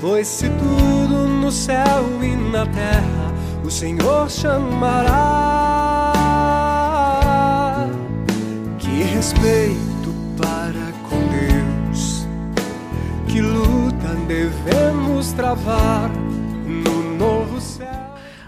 Pois se tudo no céu e na terra o Senhor chamará, que respeito para com Deus, que luta devemos travar no novo céu.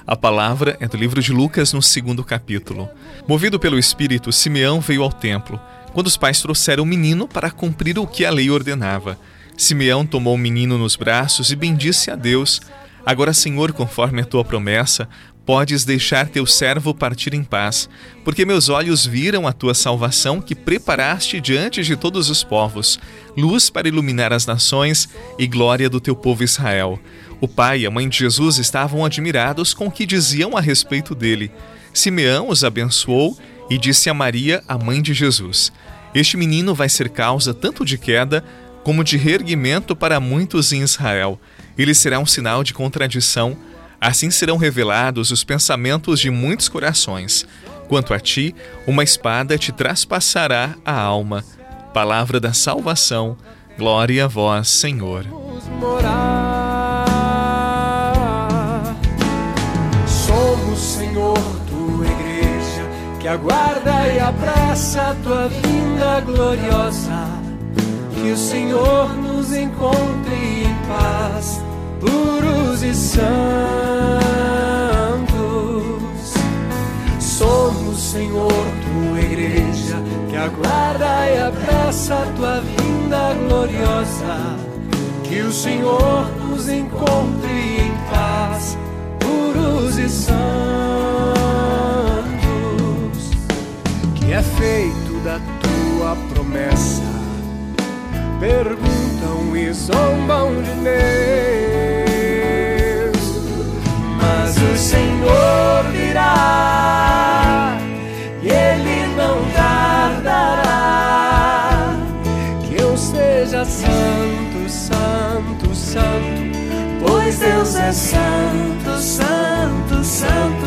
A palavra é do livro de Lucas, no segundo capítulo. Movido pelo Espírito, Simeão veio ao templo, quando os pais trouxeram o menino para cumprir o que a lei ordenava. Simeão tomou o menino nos braços e bendisse a Deus. Agora, Senhor, conforme a tua promessa, podes deixar teu servo partir em paz, porque meus olhos viram a tua salvação que preparaste diante de todos os povos, luz para iluminar as nações e glória do teu povo Israel. O pai e a mãe de Jesus estavam admirados com o que diziam a respeito dele. Simeão os abençoou e disse a Maria, a mãe de Jesus: Este menino vai ser causa tanto de queda como de reerguimento para muitos em Israel. Ele será um sinal de contradição. Assim serão revelados os pensamentos de muitos corações. Quanto a ti, uma espada te traspassará a alma. Palavra da salvação. Glória a vós, Senhor. Somos, Senhor, tua igreja, que aguarda e apressa a tua vinda gloriosa que o Senhor nos encontre em paz, puros e santos. Somos, Senhor, tua igreja, que aguarda e apressa a tua vinda gloriosa. Que o Senhor nos encontre em paz, puros e santos. Que é feito da tua promessa perguntam e zombam de Deus. Mas o Senhor virá e Ele não tardará. Que eu seja santo, santo, santo, pois Deus é santo, santo, santo.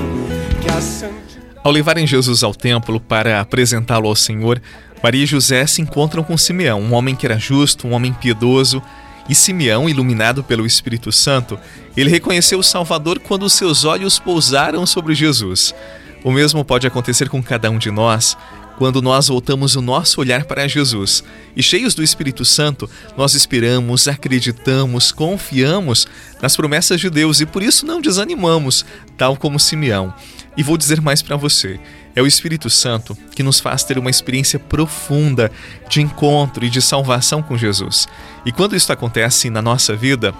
Que a santidade. Ao levarem Jesus ao templo para apresentá-lo ao Senhor, Maria e José se encontram com Simeão, um homem que era justo, um homem piedoso. E Simeão, iluminado pelo Espírito Santo, ele reconheceu o Salvador quando seus olhos pousaram sobre Jesus. O mesmo pode acontecer com cada um de nós quando nós voltamos o nosso olhar para Jesus. E cheios do Espírito Santo, nós esperamos, acreditamos, confiamos nas promessas de Deus e por isso não desanimamos, tal como Simeão. E vou dizer mais para você: é o Espírito Santo que nos faz ter uma experiência profunda de encontro e de salvação com Jesus. E quando isso acontece na nossa vida,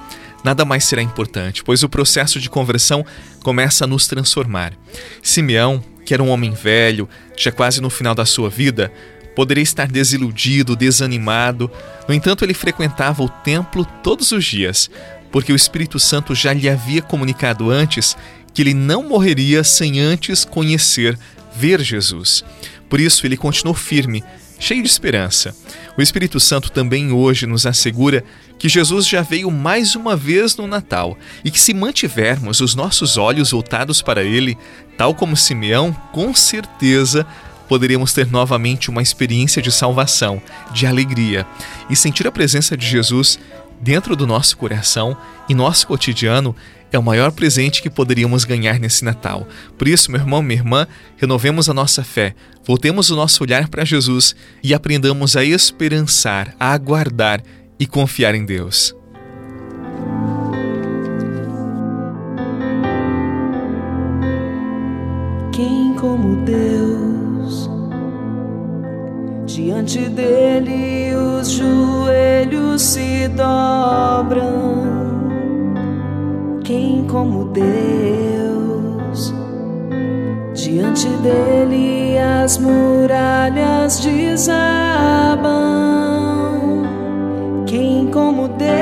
nada mais será importante, pois o processo de conversão começa a nos transformar. Simeão, que era um homem velho, já quase no final da sua vida, poderia estar desiludido, desanimado. No entanto, ele frequentava o templo todos os dias, porque o Espírito Santo já lhe havia comunicado antes que ele não morreria sem antes conhecer ver Jesus. Por isso, ele continuou firme, cheio de esperança. O Espírito Santo também hoje nos assegura que Jesus já veio mais uma vez no Natal e que, se mantivermos os nossos olhos voltados para Ele, tal como Simeão, com certeza poderíamos ter novamente uma experiência de salvação, de alegria e sentir a presença de Jesus dentro do nosso coração e nosso cotidiano é o maior presente que poderíamos ganhar nesse Natal. Por isso, meu irmão, minha irmã, renovemos a nossa fé, voltemos o nosso olhar para Jesus e aprendamos a esperançar, a aguardar e confiar em Deus. Quem como Deus, diante dele os joelhos se dobram como Deus. Diante dele as muralhas desabam. Quem como Deus,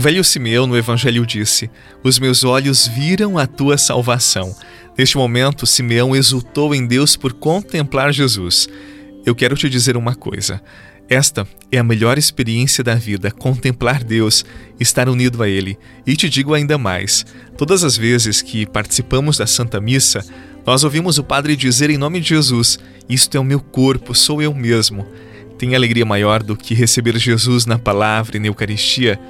O velho Simeão no Evangelho disse: Os meus olhos viram a tua salvação. Neste momento, Simeão exultou em Deus por contemplar Jesus. Eu quero te dizer uma coisa. Esta é a melhor experiência da vida, contemplar Deus, estar unido a Ele. E te digo ainda mais: todas as vezes que participamos da Santa Missa, nós ouvimos o Padre dizer em nome de Jesus: Isto é o meu corpo, sou eu mesmo. Tem alegria maior do que receber Jesus na palavra e na Eucaristia?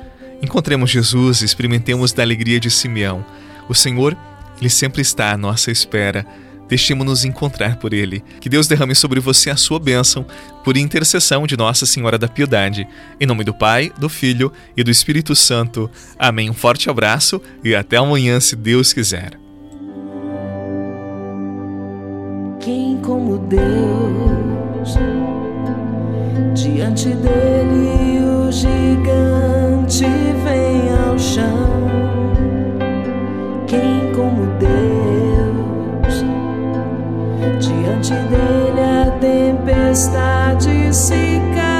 Encontremos Jesus e experimentemos da alegria de Simeão. O Senhor, Ele sempre está à nossa espera Deixemos-nos encontrar por Ele. Que Deus derrame sobre você a sua bênção, por intercessão de Nossa Senhora da Piedade. Em nome do Pai, do Filho e do Espírito Santo. Amém. Um forte abraço e até amanhã, se Deus quiser. Quem como Deus, diante dele Diante dele a tempestade se cala.